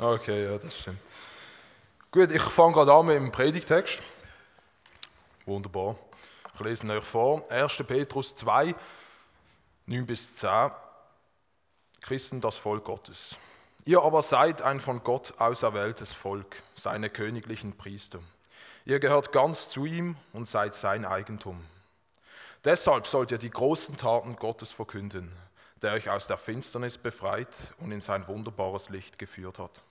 Okay, ja, das stimmt. Gut, ich fange gerade an mit dem Predigtext. Wunderbar. Ich lese ihn euch vor. 1. Petrus 2, 9 bis 10. Christen, das Volk Gottes. Ihr aber seid ein von Gott auserwähltes Volk, seine königlichen Priester. Ihr gehört ganz zu ihm und seid sein Eigentum. Deshalb sollt ihr die großen Taten Gottes verkünden, der euch aus der Finsternis befreit und in sein wunderbares Licht geführt hat.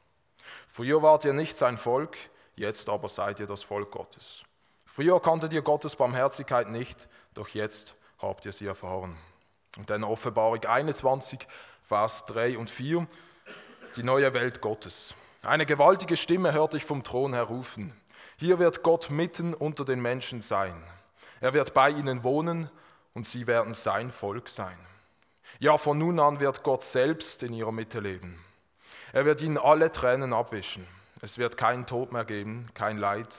Früher wart ihr nicht sein Volk, jetzt aber seid ihr das Volk Gottes. Früher kanntet ihr Gottes Barmherzigkeit nicht, doch jetzt habt ihr sie erfahren. Und dann Offenbarung 21, Vers 3 und 4, die neue Welt Gottes. Eine gewaltige Stimme hörte ich vom Thron her rufen. Hier wird Gott mitten unter den Menschen sein. Er wird bei ihnen wohnen und sie werden sein Volk sein. Ja, von nun an wird Gott selbst in ihrer Mitte leben. Er wird ihnen alle Tränen abwischen. Es wird keinen Tod mehr geben, kein Leid,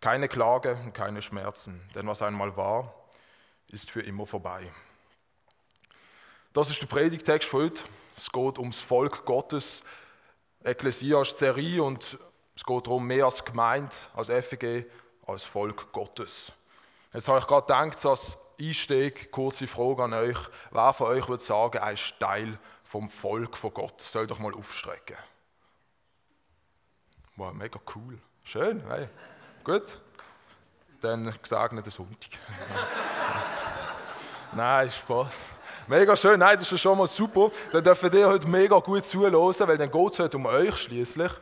keine Klage und keine Schmerzen. Denn was einmal war, ist für immer vorbei. Das ist der Predigtext für heute. Es geht ums Volk Gottes. Ekklesia ist Serie und es geht darum, mehr als Gemeinde, als FEG, als Volk Gottes. Jetzt habe ich gerade gedacht, als Einstieg, kurze Frage an euch. Wer von euch würde sagen, ist Teil vom Volk von Gott? Soll doch mal aufstrecken. Wow, mega cool. Schön, hey. Gut. Dann gesegneten Sonntag. Nein, Spaß. Mega schön, nein, das ist schon mal super. Dann dürfen ihr heute mega gut zuhören, weil dann geht es heute um euch schließlich.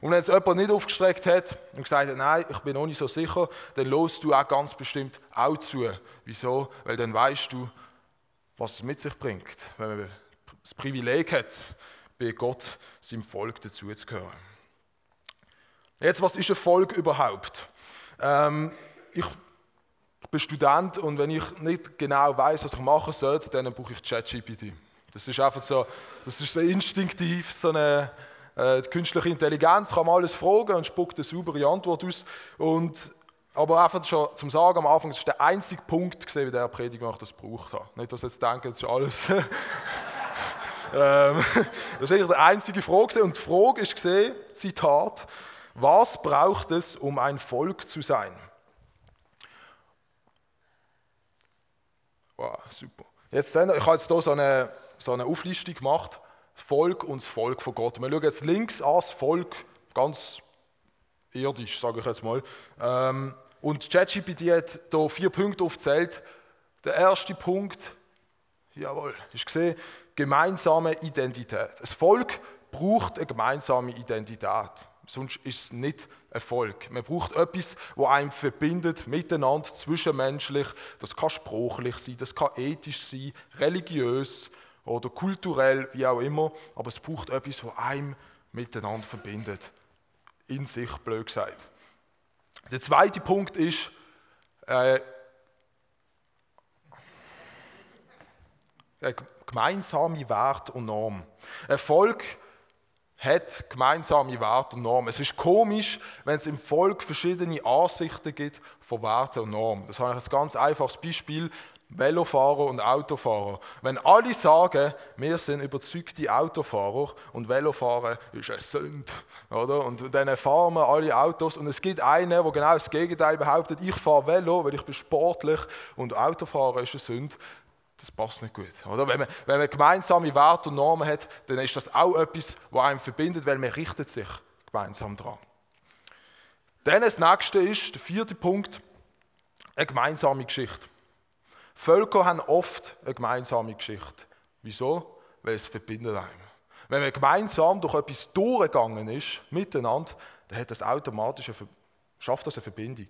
Und wenn es jemand nicht aufgestreckt hat und gesagt hat, nein, ich bin noch nicht so sicher, dann lost du auch ganz bestimmt auch zu. Wieso? Weil dann weißt du, was es mit sich bringt, wenn man das Privileg hat, bei Gott, seinem Volk dazuzugehören. Jetzt, was ist ein Volk überhaupt? Ähm, ich bin Student und wenn ich nicht genau weiß, was ich machen soll, dann brauche ich ChatGPT. Das ist einfach so, das ist so instinktiv, so eine äh, künstliche Intelligenz kann man alles fragen und spuckt eine saubere Antwort aus. Und, aber einfach schon zum Sagen am Anfang, das ist der einzige Punkt, gesehen, wie der Predigt, wo ich das gebraucht habe. Nicht, dass jetzt denken, das ist alles. Ähm, das eigentlich die einzige Frage. Und die Frage ist gesehen, Zitat, was braucht es, um ein Volk zu sein? Wow, super. Jetzt, ich habe jetzt hier so eine, so eine Auflistung gemacht das Volk und das Volk von Gott. Wir schauen jetzt links an, das Volk, ganz irdisch, sage ich jetzt mal. Ähm, und ChatGPT hat hier vier Punkte aufgezählt. Der erste Punkt, jawohl, ist gesehen, gemeinsame Identität. Das Volk braucht eine gemeinsame Identität. Sonst ist es nicht ein Volk. Man braucht etwas, das einem verbindet, miteinander, zwischenmenschlich. Das kann sprachlich sein, das kann ethisch sein, religiös oder kulturell, wie auch immer, aber es braucht etwas, das einem miteinander verbindet. In sich, blöd gesagt. Der zweite Punkt ist, äh, gemeinsame Wert und Norm. Erfolg hat gemeinsame Werte und Normen. Es ist komisch, wenn es im Volk verschiedene Ansichten gibt von Werten und Normen. Das habe ich ein ganz einfaches Beispiel. Velofahrer und Autofahrer. Wenn alle sagen, wir sind überzeugte Autofahrer und Velofahren ist eine Sünde, oder? Und dann fahren wir alle Autos und es gibt einen, der genau das Gegenteil behauptet, ich fahre Velo, weil ich bin sportlich und Autofahren ist eine Sünde. Das passt nicht gut, oder? Wenn man, wenn man gemeinsame Werte und Normen hat, dann ist das auch etwas, was einem verbindet, weil man richtet sich gemeinsam dran. Dann das nächste ist, der vierte Punkt, eine gemeinsame Geschichte. Völker haben oft eine gemeinsame Geschichte. Wieso? Weil es verbindet einem. Wenn man gemeinsam durch etwas durchgegangen ist, miteinander, dann hat das automatisch eine, schafft das eine Verbindung.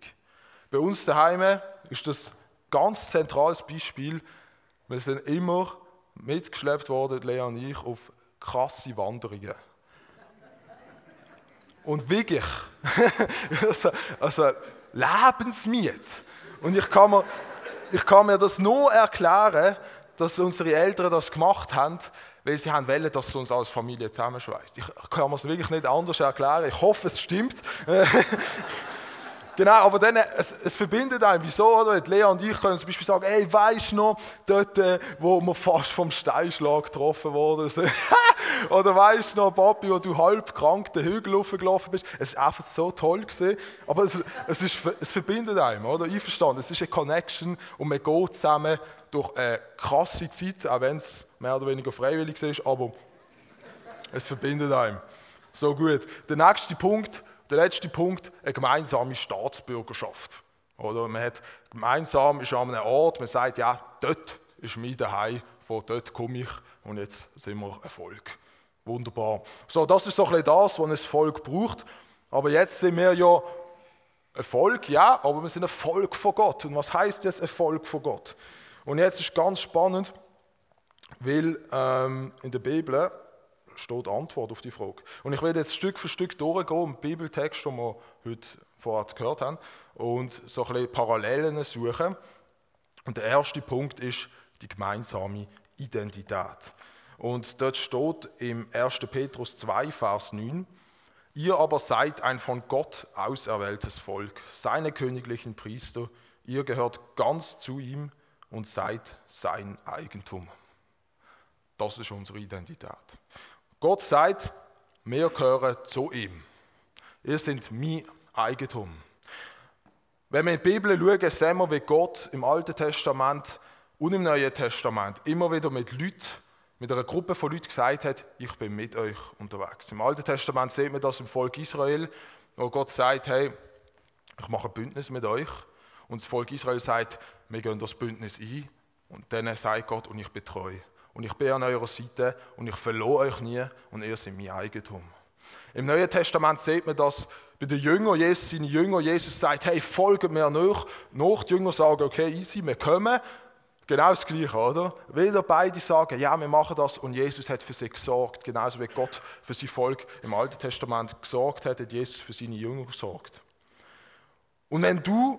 Bei uns daheim ist das ein ganz zentrales Beispiel. Wir sind immer mitgeschleppt worden, Lea und ich, auf krasse Wanderungen. Und wirklich, also, also Lebensmiet. Und ich kann mir, ich kann mir das nur erklären, dass unsere Eltern das gemacht haben, weil sie haben wollen, dass es uns als Familie zusammenschweißt. Ich kann mir es wirklich nicht anders erklären. Ich hoffe, es stimmt. Genau, aber dann, es, es verbindet einen. Wieso? Oder? Lea und ich können zum Beispiel sagen, ey, weisst du noch, dort, äh, wo wir fast vom Steinschlag getroffen wurden. oder weisst du noch, Papi, wo du halb krank den Hügel hochgelaufen bist. Es war einfach so toll gewesen. Aber es, es, ist, es verbindet einen, oder? Einverstanden. Es ist eine Connection und man geht zusammen durch eine krasse Zeit, auch wenn es mehr oder weniger freiwillig ist, aber es verbindet einen. So gut. Der nächste Punkt, der letzte Punkt, eine gemeinsame Staatsbürgerschaft. Oder man hat gemeinsam ist an einem Ort, man sagt, ja, dort ist mein Daheim, von dort komme ich und jetzt sind wir ein Volk. Wunderbar. So, das ist so ein bisschen das, was ein Volk braucht. Aber jetzt sind wir ja ein Volk, ja, aber wir sind ein Volk von Gott. Und was heißt jetzt ein Volk von Gott? Und jetzt ist ganz spannend, weil ähm, in der Bibel steht Antwort auf die Frage. Und ich werde jetzt Stück für Stück durchgehen, im Bibeltext, den wir heute vorher gehört haben, und so ein bisschen Parallelen suchen. Und der erste Punkt ist die gemeinsame Identität. Und dort steht im 1. Petrus 2, Vers 9, Ihr aber seid ein von Gott auserwähltes Volk, seine königlichen Priester, ihr gehört ganz zu ihm und seid sein Eigentum. Das ist unsere Identität. Gott sagt, wir gehören zu ihm. Ihr seid mein Eigentum. Wenn wir in die Bibel schauen, sehen wir, wie Gott im Alten Testament und im Neuen Testament immer wieder mit Leuten, mit einer Gruppe von Leuten gesagt hat, ich bin mit euch unterwegs. Im Alten Testament sieht man das im Volk Israel, wo Gott sagt, hey, ich mache ein Bündnis mit euch. Und das Volk Israel sagt, wir gehen das Bündnis ein. Und dann sagt Gott, und ich betreue und ich bin an eurer Seite und ich verlore euch nie und ihr seid mein Eigentum. Im Neuen Testament sieht man das bei den Jüngern, Jesus, seine Jünger, Jesus sagt, hey, folgt mir nach. Nach die Jünger sagen, okay, easy, wir kommen. Genau das Gleiche, oder? Wieder beide sagen, ja, wir machen das und Jesus hat für sie gesorgt. Genauso wie Gott für sein Volk im Alten Testament gesorgt hat, hat Jesus für seine Jünger gesorgt. Und wenn du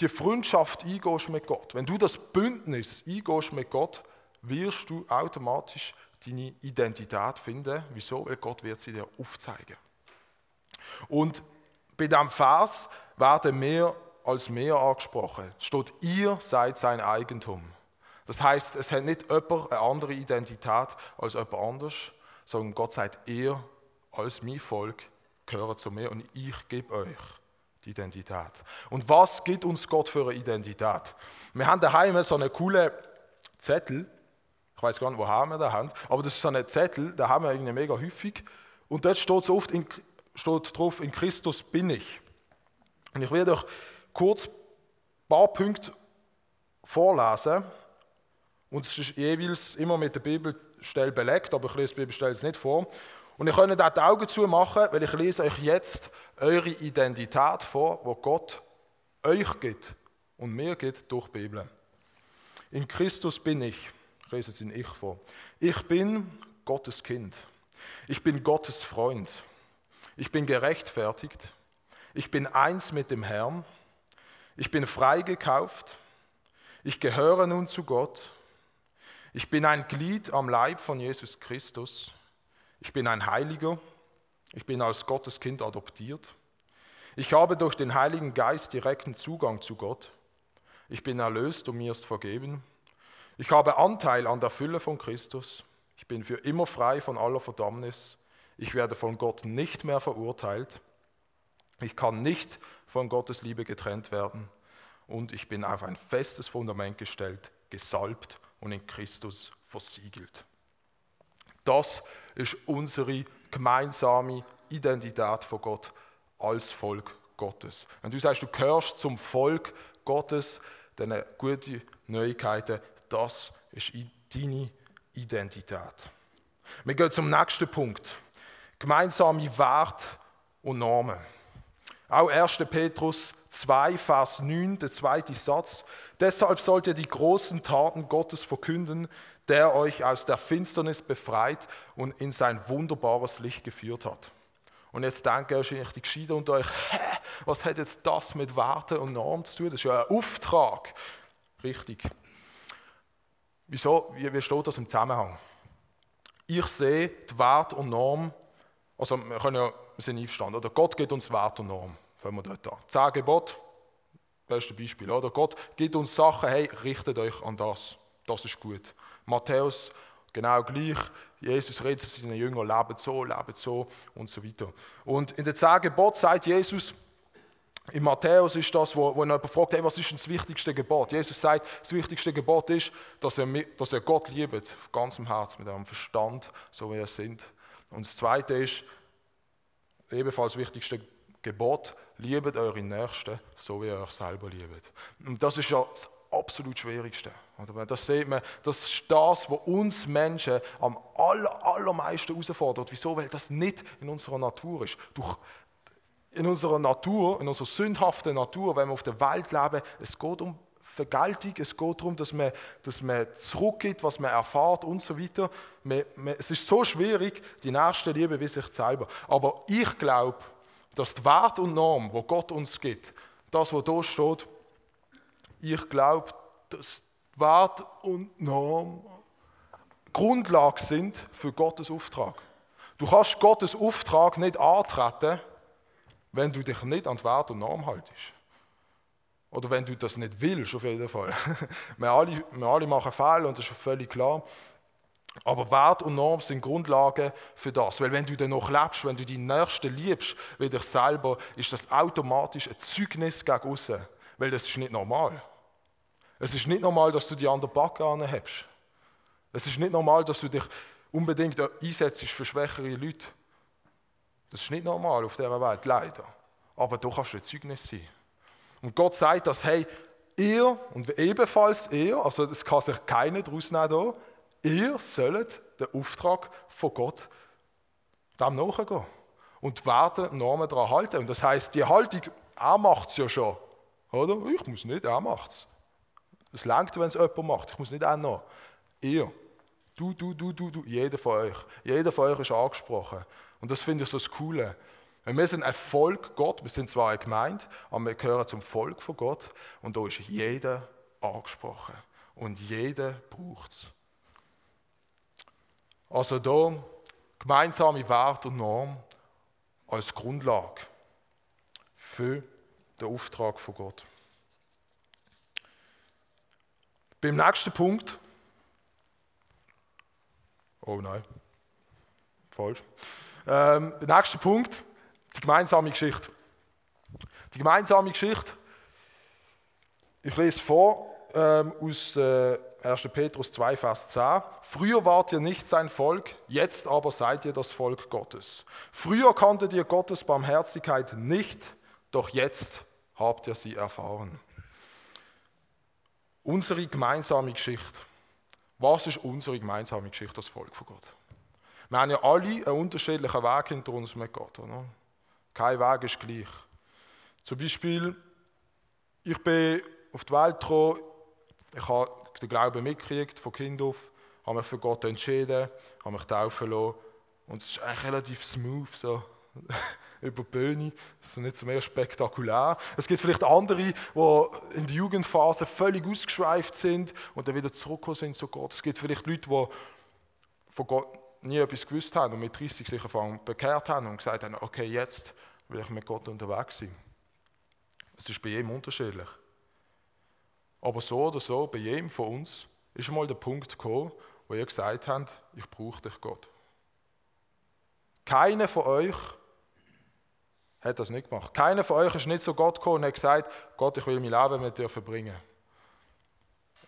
die Freundschaft eingehst mit Gott, wenn du das Bündnis eingehst mit Gott, wirst du automatisch deine Identität finden. Wieso? Weil Gott wird sie dir aufzeigen. Und bei diesem Vers werden mehr als mehr angesprochen. Es steht, ihr seid sein Eigentum. Das heißt, es hat nicht jemand eine andere Identität als jemand anders, sondern Gott sagt, ihr als mein Volk gehört zu mir und ich gebe euch die Identität. Und was gibt uns Gott für eine Identität? Wir haben daheim so einen coolen Zettel, ich weiß gar nicht, woher wir da haben, aber das ist so ein Zettel, da haben wir irgendwie mega häufig. Und dort steht so oft in, steht drauf, in Christus bin ich. Und ich werde euch kurz ein paar Punkte vorlesen. Und es ist jeweils immer mit der Bibelstelle belegt, aber ich lese die Bibelstelle nicht vor. Und ihr könnt auch die Augen zu machen, weil ich lese euch jetzt eure Identität vor, wo Gott euch gibt und mir gibt durch die Bibel. In Christus bin ich. Ich lese es in Ich vor. Ich bin Gottes Kind. Ich bin Gottes Freund. Ich bin gerechtfertigt. Ich bin eins mit dem Herrn. Ich bin freigekauft. Ich gehöre nun zu Gott. Ich bin ein Glied am Leib von Jesus Christus. Ich bin ein Heiliger. Ich bin als Gottes Kind adoptiert. Ich habe durch den Heiligen Geist direkten Zugang zu Gott. Ich bin erlöst und mir ist vergeben. Ich habe Anteil an der Fülle von Christus. Ich bin für immer frei von aller Verdammnis. Ich werde von Gott nicht mehr verurteilt. Ich kann nicht von Gottes Liebe getrennt werden. Und ich bin auf ein festes Fundament gestellt, gesalbt und in Christus versiegelt. Das ist unsere gemeinsame Identität von Gott als Volk Gottes. Wenn du sagst, du gehörst zum Volk Gottes, dann gute Neuigkeiten, das ist deine Identität. Wir gehen zum nächsten Punkt. Gemeinsame Werte und Normen. Auch 1. Petrus 2, Vers 9, der zweite Satz. Deshalb sollt ihr die großen Taten Gottes verkünden, der euch aus der Finsternis befreit und in sein wunderbares Licht geführt hat. Und jetzt denken wahrscheinlich die Gescheiden unter euch, hä, was hat jetzt das mit Werten und Normen zu tun? Das ist ja ein Auftrag. Richtig. Wieso? Wie, wie steht das im Zusammenhang? Ich sehe die Wert und Norm, also wir, können ja, wir sind einverstanden, oder Gott gibt uns Wert und Norm. fangen wir dort an. Zehn Gebote, beste Beispiel, oder? Gott gibt uns Sachen, hey, richtet euch an das. Das ist gut. Matthäus, genau gleich. Jesus redet zu seinen Jüngern, lebt so, lebt so und so weiter. Und in den zehn Geboten sagt Jesus, in Matthäus ist das, wo, wo jemand fragt, hey, was ist denn das wichtigste Gebot? Jesus sagt, das wichtigste Gebot ist, dass er, dass er Gott liebt, von ganzem Herzen, mit eurem Verstand, so wie er sind. Und das zweite ist, ebenfalls das wichtigste Gebot, liebet eure Nächsten, so wie ihr euch selber liebt. Und das ist ja das absolut Schwierigste. Das sieht man, das ist das, was uns Menschen am aller, allermeisten herausfordert. Wieso? Weil das nicht in unserer Natur ist. Durch in unserer Natur, in unserer sündhaften Natur, wenn wir auf der Welt leben, es geht um Vergeltung, es geht darum, dass man, dass man zurückgibt, was man erfahrt und so weiter. Man, man, es ist so schwierig, die nächste Liebe wie sich selber. Aber ich glaube, dass die Wert und Norm, wo Gott uns gibt, das, was da steht, ich glaube, dass Wert und Norm Grundlage sind für Gottes Auftrag. Du kannst Gottes Auftrag nicht antreten, wenn du dich nicht an die Wert und Norm haltest. Oder wenn du das nicht willst, auf jeden Fall. wir, alle, wir alle machen Fehler und das ist völlig klar. Aber Wert und Norm sind Grundlagen für das. Weil wenn du dann noch lebst, wenn du die Nächsten liebst, wie dich selber, ist das automatisch ein Zeugnis gegen außen. Weil das ist nicht normal. Es ist nicht normal, dass du die andere Backe anhebst. Es ist nicht normal, dass du dich unbedingt einsetzt für schwächere Leute. Das ist nicht normal auf dieser Welt, leider. Aber du kannst ein Zeugnis sein. Und Gott sagt das, hey, ihr und ebenfalls ihr, also es kann sich keiner daraus nehmen, ihr sollt den Auftrag von Gott dem nachgehen und werden Normen daran halten. Und das heißt, die Haltung, er macht es ja schon. Oder? Ich muss nicht, er macht es. Es langt, wenn es jemand macht. Ich muss nicht auch noch. Ihr. Du, du, du, du, du. Jeder von euch. Jeder von euch ist angesprochen. Und das finde ich so das Coole. Wir sind ein Volk Gott, wir sind zwar eine Gemeinde, aber wir gehören zum Volk von Gott und da ist jeder angesprochen und jeder braucht es. Also da gemeinsame Wert und Norm als Grundlage für den Auftrag von Gott. Beim nächsten Punkt, oh nein, falsch. Ähm, der nächste Punkt, die gemeinsame Geschichte. Die gemeinsame Geschichte, ich lese vor ähm, aus äh, 1. Petrus 2, Vers 10. Früher wart ihr nicht sein Volk, jetzt aber seid ihr das Volk Gottes. Früher kanntet ihr Gottes Barmherzigkeit nicht, doch jetzt habt ihr sie erfahren. Unsere gemeinsame Geschichte. Was ist unsere gemeinsame Geschichte, das Volk von Gott? Wir haben ja alle einen unterschiedlichen Weg hinter uns mit Gott. Oder? Kein Weg ist gleich. Zum Beispiel, ich bin auf die Welt gekommen, ich habe den Glauben mitgekriegt von Kind auf, habe mich für Gott entschieden, habe mich taufen lassen und es ist eigentlich relativ smooth so über die Bühne. Das ist nicht so mehr spektakulär. Es gibt vielleicht andere, die in der Jugendphase völlig ausgeschweift sind und dann wieder zurückgekommen sind zu Gott. Es gibt vielleicht Leute, die von Gott nie etwas gewusst haben und mit 30 sich bekehrt haben und gesagt haben, okay, jetzt will ich mit Gott unterwegs sein. Es ist bei jedem unterschiedlich. Aber so oder so, bei jedem von uns ist einmal der Punkt gekommen, wo ihr gesagt habt, ich brauche dich, Gott. Keiner von euch hat das nicht gemacht. Keiner von euch ist nicht zu Gott gekommen und hat gesagt, Gott, ich will mein Leben mit dir verbringen.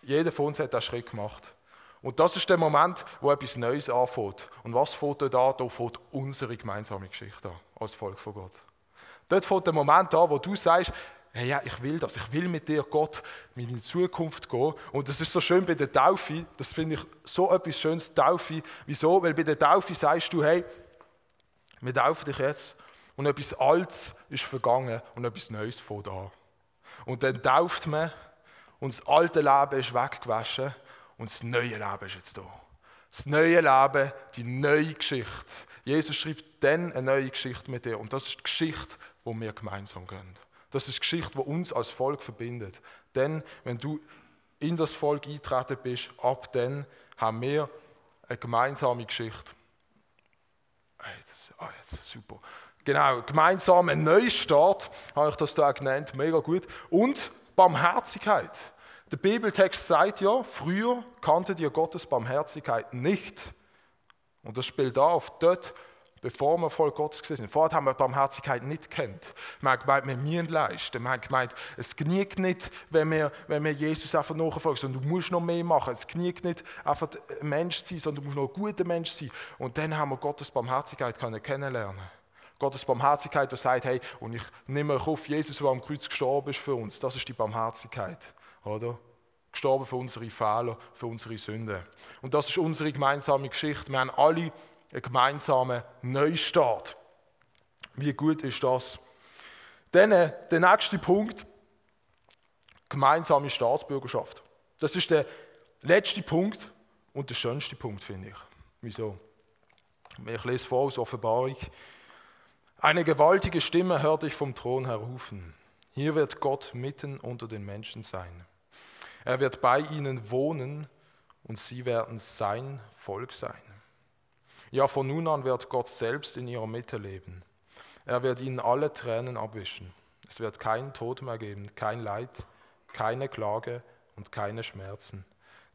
Jeder von uns hat diesen Schritt gemacht. Und das ist der Moment, wo etwas Neues anfängt. Und was fängt dort an? Da fängt unsere gemeinsame Geschichte an, als Volk von Gott. Dort fängt der Moment an, wo du sagst, hey, ja, ich will das, ich will mit dir, Gott, in die Zukunft gehen. Und das ist so schön bei der Taufe, das finde ich so etwas Schönes, Taufe. Wieso? Weil bei der Taufe sagst du, hey, wir taufen dich jetzt und etwas Altes ist vergangen und etwas Neues fängt an. Und dann tauft man und das alte Leben ist weggewaschen und das neue Leben ist jetzt da. Das neue Leben, die neue Geschichte. Jesus schreibt dann eine neue Geschichte mit dir. Und das ist die Geschichte, wo wir gemeinsam gehen. Das ist die Geschichte, die uns als Volk verbindet. Denn wenn du in das Volk eintreten bist, ab dann haben wir eine gemeinsame Geschichte. Hey, das, oh, das super. Genau, gemeinsamer Neustart, habe ich das da genannt, mega gut. Und Barmherzigkeit. Der Bibeltext sagt ja, früher kanntet ihr Gottes Barmherzigkeit nicht. Und das spielt auf, dort, bevor wir voll Gottes gewesen sind. Vorher haben wir Barmherzigkeit nicht kennt. Wir haben gemeint, wir müssen leisten. Wir haben gemeint, es genügt nicht, wenn wir, wenn wir Jesus einfach nachfolgen, sondern du musst noch mehr machen. Es genügt nicht, einfach ein Mensch zu sein, sondern du musst noch ein guter Mensch sein. Und dann haben wir Gottes Barmherzigkeit kennenlernen Gottes Barmherzigkeit, der sagt, hey, und ich nehme auf, Jesus, der am Kreuz gestorben ist für uns. Das ist die Barmherzigkeit, oder? Gestorben für unsere Fehler, für unsere Sünden. Und das ist unsere gemeinsame Geschichte. Wir haben alle einen gemeinsamen Neustart. Wie gut ist das? Dann äh, der nächste Punkt, gemeinsame Staatsbürgerschaft. Das ist der letzte Punkt und der schönste Punkt, finde ich. Wieso? Ich lese vor aus Offenbarung. Eine gewaltige Stimme hörte ich vom Thron her rufen. Hier wird Gott mitten unter den Menschen sein. Er wird bei ihnen wohnen und sie werden sein Volk sein. Ja, von nun an wird Gott selbst in ihrer Mitte leben. Er wird ihnen alle Tränen abwischen. Es wird keinen Tod mehr geben, kein Leid, keine Klage und keine Schmerzen.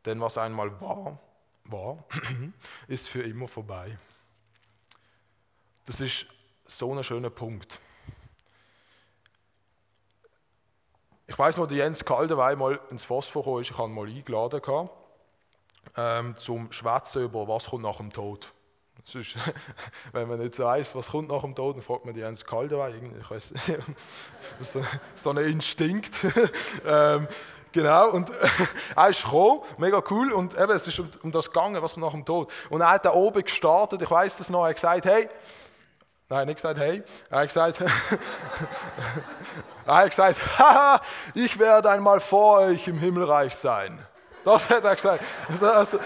Denn was einmal war, war, ist für immer vorbei. Das ist so ein schöner Punkt. Ich weiß noch, der Jens Kaldenwein mal ins Phosphor kam, ich habe ihn mal eingeladen, ähm, zum Schwätzen über was kommt nach dem Tod. Sonst, wenn man nicht weiß, was kommt nach dem Tod, dann fragt man die Jens Kaldenwein. Ich weiß, das ist so ein Instinkt. ähm, Genau, und er ist gekommen, mega cool, und eben, es ist um, um das gegangen, was kommt nach dem Tod. Und er hat da oben gestartet, ich weiß das noch, er hat gesagt, hey, Nein, nicht gesagt, hey. Er hat gesagt, er hat gesagt, haha, ich werde einmal vor euch im Himmelreich sein. Das hat er gesagt. Also, also,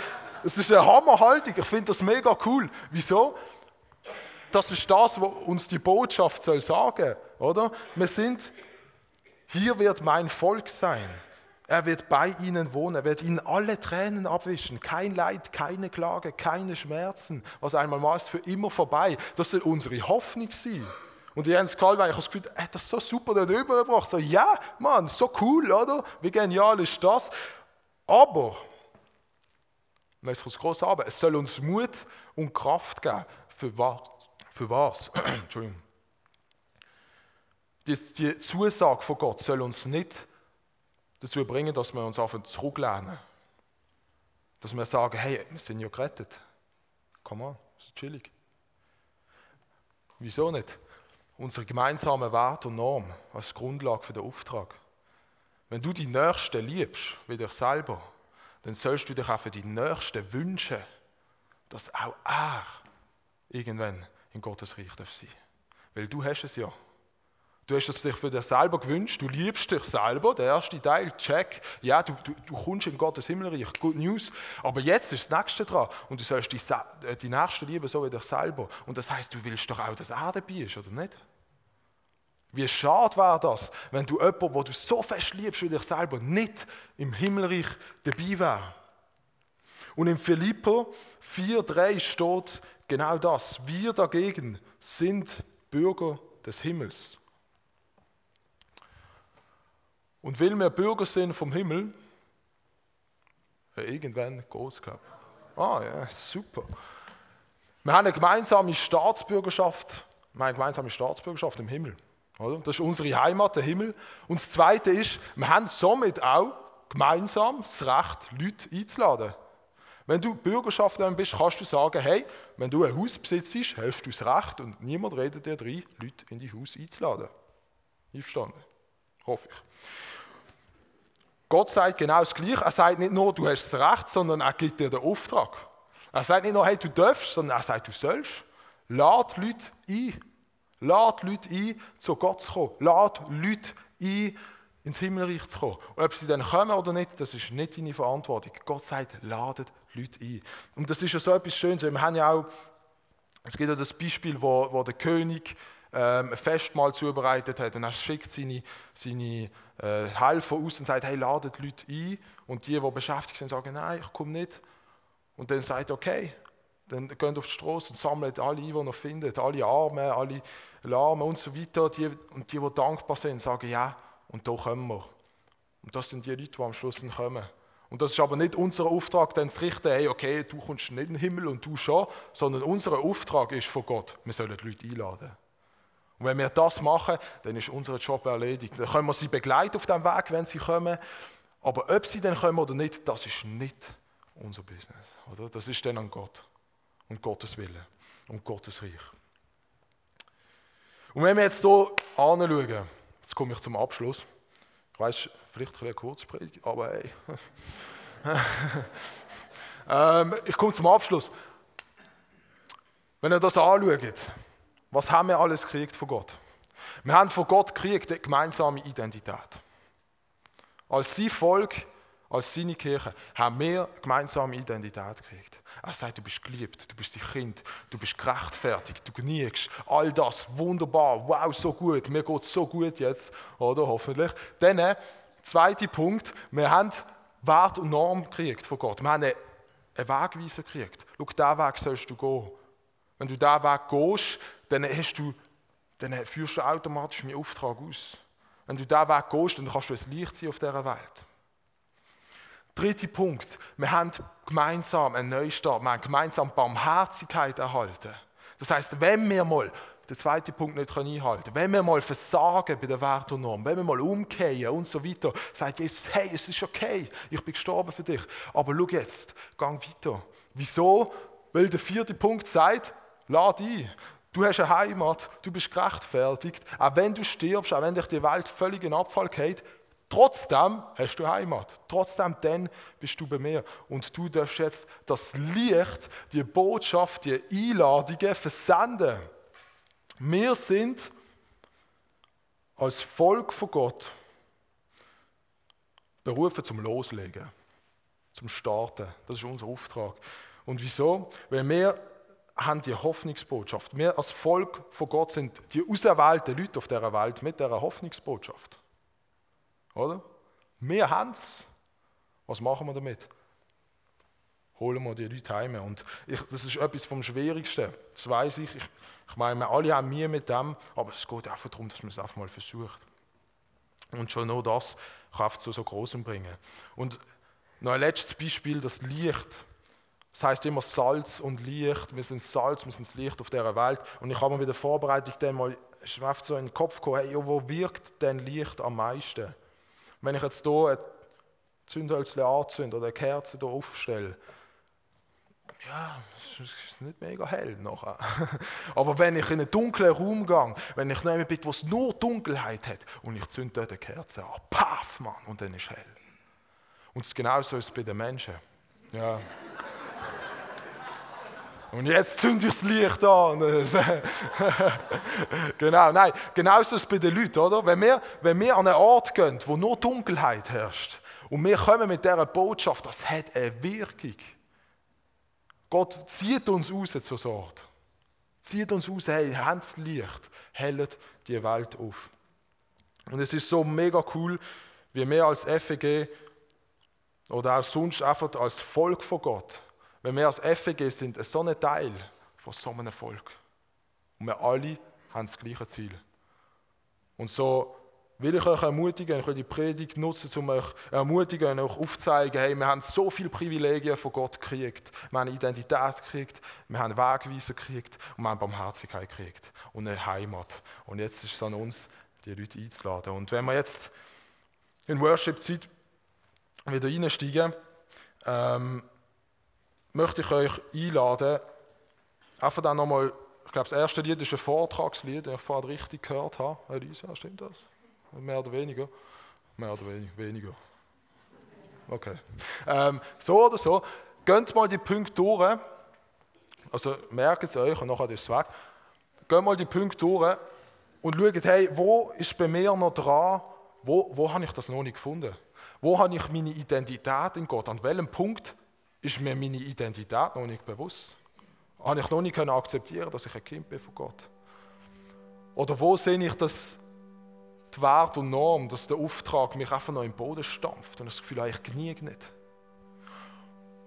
das ist eine Hammerhaltung. Ich finde das mega cool. Wieso? Das ist das, was uns die Botschaft soll sagen, oder? Wir sind, hier wird mein Volk sein. Er wird bei ihnen wohnen, er wird ihnen alle Tränen abwischen. Kein Leid, keine Klage, keine Schmerzen. Was einmal mal ist, für immer vorbei. Das soll unsere Hoffnung sein. Und Jens Kalwein, ich habe das Gefühl, er hat das so super dort übergebracht. So, ja, Mann, so cool, oder? Wie genial ist das? Aber, es ist groß aber, es soll uns Mut und Kraft geben. Für was? Für was? Entschuldigung. Die, die Zusage von Gott soll uns nicht dazu bringen, dass wir uns einfach zurücklehnen. Dass wir sagen, hey, wir sind ja gerettet. Komm on, ist chillig. Wieso nicht? Unsere gemeinsame Wert und Norm als Grundlage für den Auftrag. Wenn du die Nächsten liebst, wie dich selber, dann sollst du dich auch für die Nächsten wünschen, dass auch er irgendwann in Gottes Reich sein darf. Weil du hast es ja. Du hast es dich für dich selber gewünscht, du liebst dich selber, der erste Teil, check. Ja, du, du, du kommst in Gottes Himmelreich, good news. Aber jetzt ist das Nächste dran und du sollst die, äh, die Nächste lieben, so wie dich selber. Und das heißt, du willst doch auch, dass er dabei ist, oder nicht? Wie schade wäre das, wenn du jemanden, wo du so fest liebst wie dich selber, nicht im Himmelreich dabei wäre. Und in Philipper 4,3 steht genau das. Wir dagegen sind Bürger des Himmels und weil wir Bürger sind vom Himmel, ja, irgendwann groß, glaube ich. Ah, ja, super. Wir haben eine gemeinsame Staatsbürgerschaft. Wir haben eine gemeinsame Staatsbürgerschaft im Himmel. Oder? Das ist unsere Heimat, der Himmel. Und das Zweite ist, wir haben somit auch gemeinsam das Recht, Leute einzuladen. Wenn du Bürgerschaft bist, kannst du sagen, hey, wenn du ein Haus besitzt, hast du das Recht und niemand redet dir rein, Leute in die Haus einzuladen. Einverstanden? Hoffe ich. Gott sagt genau das Gleiche. Er sagt nicht nur, du hast das Recht, sondern er gibt dir den Auftrag. Er sagt nicht nur, hey, du darfst, sondern er sagt, du sollst. Lad Leute ein. Lad Leute ein, zu Gott zu kommen. Lad Leute ein, ins Himmelreich zu kommen. Und ob sie dann kommen oder nicht, das ist nicht deine Verantwortung. Gott sagt, ladet Leute ein. Und das ist ja so etwas Schönes. Wir haben ja auch, es gibt ja das Beispiel, wo, wo der König ähm, ein Festmahl zubereitet hat. Und er schickt seine, seine äh, Helfer aus und sagt, hey, ladet Leute ein. Und die, die beschäftigt sind, sagen, nein, ich komme nicht. Und dann sagt er, okay, dann geht auf die Straße und sammelt alle ein, die ihr findet, alle Armen, alle Lahmen und so weiter. Die, und die, die dankbar sind, sagen, ja, und da kommen wir. Und das sind die Leute, die am Schluss dann kommen. Und das ist aber nicht unser Auftrag, dann zu richten, hey, okay, du kommst nicht in den Himmel und du schon, sondern unser Auftrag ist von Gott, wir sollen die Leute einladen. Und wenn wir das machen, dann ist unser Job erledigt. Dann können wir sie begleiten auf dem Weg, wenn sie kommen. Aber ob sie dann kommen oder nicht, das ist nicht unser Business. Oder? Das ist dann an Gott und Gottes Wille und Gottes Reich. Und wenn wir jetzt hier anschauen, jetzt komme ich zum Abschluss. Ich weiß, vielleicht ein bisschen kurz Predigt, aber hey. ähm, ich komme zum Abschluss. Wenn ihr das anschaut, was haben wir alles gekriegt von Gott? Wir haben von Gott gekriegt eine gemeinsame Identität. Als sein Volk, als seine Kirche, haben wir eine gemeinsame Identität gekriegt. Er sagt, du bist geliebt, du bist sein Kind, du bist gerechtfertigt, du geniegst. All das, wunderbar, wow, so gut, mir geht es so gut jetzt, oder hoffentlich. Dann, äh, zweiter Punkt, wir haben Wert und Norm gekriegt von Gott. Wir haben einen Wegweiser gekriegt. Schau, diesen Weg sollst du gehen. Wenn du diesen Weg gehst, dann, hast du, dann führst du automatisch meinen Auftrag aus. Wenn du diesen Weg gehst, dann kannst du ein Licht sein auf dieser Welt. Dritter Punkt. Wir haben gemeinsam einen Neustart, wir haben gemeinsam Barmherzigkeit erhalten. Das heißt, wenn wir mal den zweiten Punkt nicht einhalten können, wenn wir mal versagen bei der Wert und Norm, wenn wir mal umkehren und so weiter, sagt Jesus, hey, es ist okay, ich bin gestorben für dich, aber schau jetzt, gang weiter. Wieso? Weil der vierte Punkt sagt, lad ein. Du hast eine Heimat, du bist gerechtfertigt. Auch wenn du stirbst, auch wenn dich die Welt völlig in Abfall geht, trotzdem hast du Heimat. Trotzdem dann bist du bei mir. Und du darfst jetzt das Licht, die Botschaft, die Einladungen versenden. Wir sind als Volk von Gott berufen zum Loslegen, zum Starten. Das ist unser Auftrag. Und wieso? Weil wir haben die Hoffnungsbotschaft. Wir als Volk von Gott sind die auserwählten Leute auf dieser Welt mit dieser Hoffnungsbotschaft. Oder? Wir haben es. Was machen wir damit? Holen wir die Leute heim. Und ich, das ist etwas vom Schwierigsten. Das weiß ich. ich. Ich meine, wir alle haben Mühe mit dem, aber es geht einfach darum, dass man es einfach mal versucht. Und schon nur das kann zu so Großem bringen. Und noch ein letztes Beispiel, das Licht. Das heißt immer Salz und Licht. Wir sind Salz, wir sind das Licht auf dieser Welt. Und ich habe mir bei der Vorbereitung dann mal ist so in den Kopf gekommen, hey, wo wirkt denn Licht am meisten? Wenn ich jetzt hier ein Zündhölzchen anzünde oder eine Kerze hier aufstelle, ja, es ist nicht mega hell nachher. Aber wenn ich in einen dunklen Raum gehe, wenn ich nehme bin, wo es nur Dunkelheit hat und ich zünde dort eine Kerze an, paff, Mann, und dann ist hell. Und genau so ist es bei den Menschen. Ja. Und jetzt zünde ich das Licht an. genau, nein, genau ist es bei den Leuten, oder? Wenn wir, wenn wir an einen Ort gehen, wo nur Dunkelheit herrscht, und wir kommen mit dieser Botschaft, das hat eine Wirkung. Gott zieht uns raus zu so Ort. Zieht uns raus, hey, habt das Licht, hellet die Welt auf. Und es ist so mega cool, wie wir als FEG oder auch sonst einfach als Volk von Gott wenn wir als FEG sind, so ein Teil von so einem Volk. Und wir alle haben das gleiche Ziel. Und so will ich euch ermutigen, ich will die Predigt nutzen, um euch ermutigen und euch aufzuzeigen, hey, wir haben so viele Privilegien von Gott gekriegt. Wir haben Identität gekriegt, wir haben Wegweiser gekriegt und wir haben Barmherzigkeit gekriegt und eine Heimat. Und jetzt ist es an uns, die Leute einzuladen. Und wenn wir jetzt in Worship-Zeit wieder reinsteigen, ähm, möchte ich euch einladen, einfach dann nochmal, ich glaube, das erste Lied ist ein Vortragslied, das ich vorhin richtig gehört habe. Elisa, stimmt das? Mehr oder weniger? Mehr oder weniger. Okay. Ähm, so oder so, geht mal die Punkte durch. Also merkt es euch und nachher ist es weg. Geht mal die Punkte durch und schaut, hey, wo ist bei mir noch dran? Wo, wo habe ich das noch nicht gefunden? Wo habe ich meine Identität in Gott? An welchem Punkt ist mir meine Identität noch nicht bewusst. Habe ich noch nicht akzeptieren dass ich ein Kind bin von Gott? Oder wo sehe ich, dass die Wert und Norm, dass der Auftrag mich einfach noch im Boden stampft und das Gefühl habe, ich genüge nicht?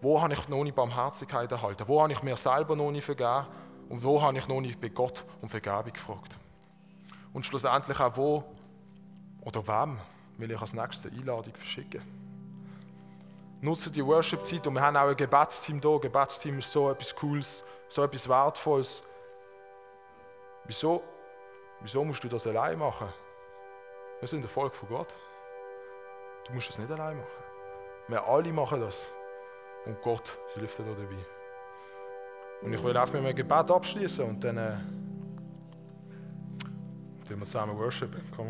wo habe ich noch nicht Barmherzigkeit erhalten, wo habe ich mir selber noch nicht vergeben und wo habe ich noch nicht bei Gott um Vergebung gefragt. Und schlussendlich auch wo oder wem will ich als nächste Einladung verschicken. Nutze die Worship-Zeit und wir haben auch ein Gebetsteam da. Ein Gebetsteam ist so etwas Cooles, so etwas Wertvolles. Wieso, wieso musst du das allein machen? Wir sind der Volk von Gott. Du musst das nicht allein machen. Wir alle machen das. Und Gott hilft dir dabei. Und ich will einfach mit einem Gebet abschließen und dann äh, wir zusammen worshipen. Komm.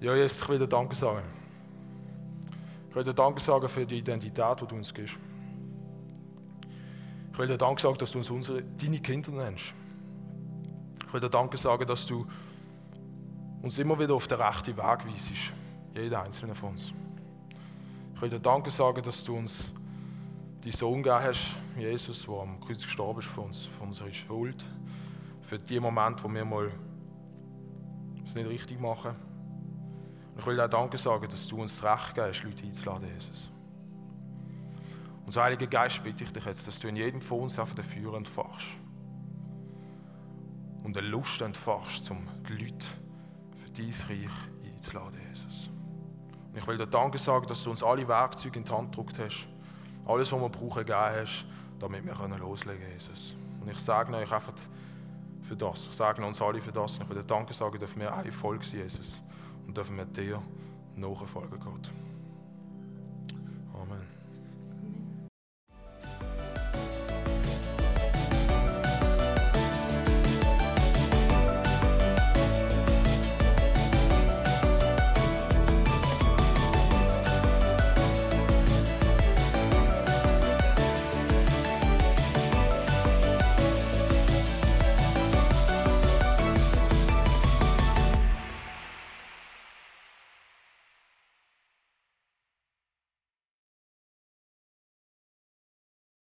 Ja, Jesus, ich will dir Danke sagen. Ich will dir Danke sagen für die Identität, die du uns gibst. Ich will dir Danke sagen, dass du uns unsere, deine Kinder nennst. Ich will dir Danke sagen, dass du uns immer wieder auf den rechten Weg weisst. Jeder einzelne von uns. Ich will dir Danke sagen, dass du uns deinen Sohn gegeben hast, Jesus, der am Kreuz gestorben ist für uns, für unsere Schuld, für die Momente, wo wir mal es nicht richtig machen. Ich will dir Danke sagen, dass du uns das Recht gibst, Leute einzuladen, Jesus. Und so, Heiliger Geist, bitte ich dich jetzt, dass du in jedem von uns einfach den Feuer entfachst. Und eine Lust entfachst, um die Leute für dein Reich einzuladen, Jesus. Und ich will dir Danke sagen, dass du uns alle Werkzeuge in die Hand gedrückt hast. Alles, was wir brauchen, gegeben hast, damit wir loslegen können, Jesus. Und ich sage euch einfach für das. Ich sage uns alle für das. Und ich will dir Danke sagen, dass wir ein Volk sind, Jesus und dürfen wir dir nachfolgen, Gott.